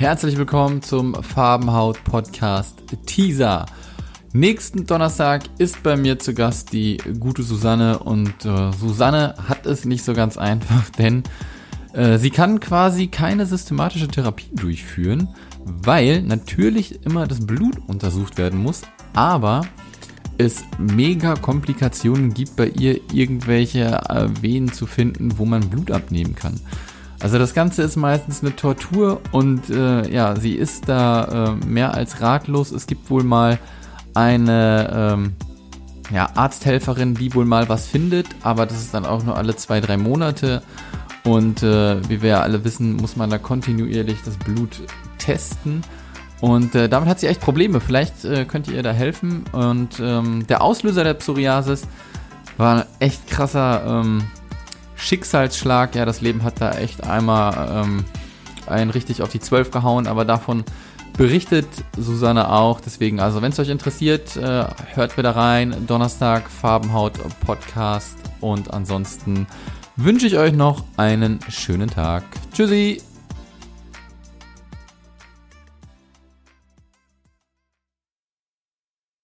Herzlich willkommen zum Farbenhaut Podcast Teaser. Nächsten Donnerstag ist bei mir zu Gast die gute Susanne und äh, Susanne hat es nicht so ganz einfach, denn äh, sie kann quasi keine systematische Therapie durchführen, weil natürlich immer das Blut untersucht werden muss, aber es mega Komplikationen gibt bei ihr, irgendwelche äh, Venen zu finden, wo man Blut abnehmen kann. Also das Ganze ist meistens eine Tortur und äh, ja, sie ist da äh, mehr als ratlos. Es gibt wohl mal eine ähm, ja, Arzthelferin, die wohl mal was findet, aber das ist dann auch nur alle zwei, drei Monate. Und äh, wie wir ja alle wissen, muss man da kontinuierlich das Blut testen. Und äh, damit hat sie echt Probleme. Vielleicht äh, könnt ihr ihr da helfen. Und ähm, der Auslöser der Psoriasis war echt krasser ähm, Schicksalsschlag. Ja, das Leben hat da echt einmal ähm, einen richtig auf die Zwölf gehauen, aber davon berichtet Susanne auch. Deswegen, also wenn es euch interessiert, äh, hört wieder rein. Donnerstag Farbenhaut Podcast. Und ansonsten wünsche ich euch noch einen schönen Tag. Tschüssi!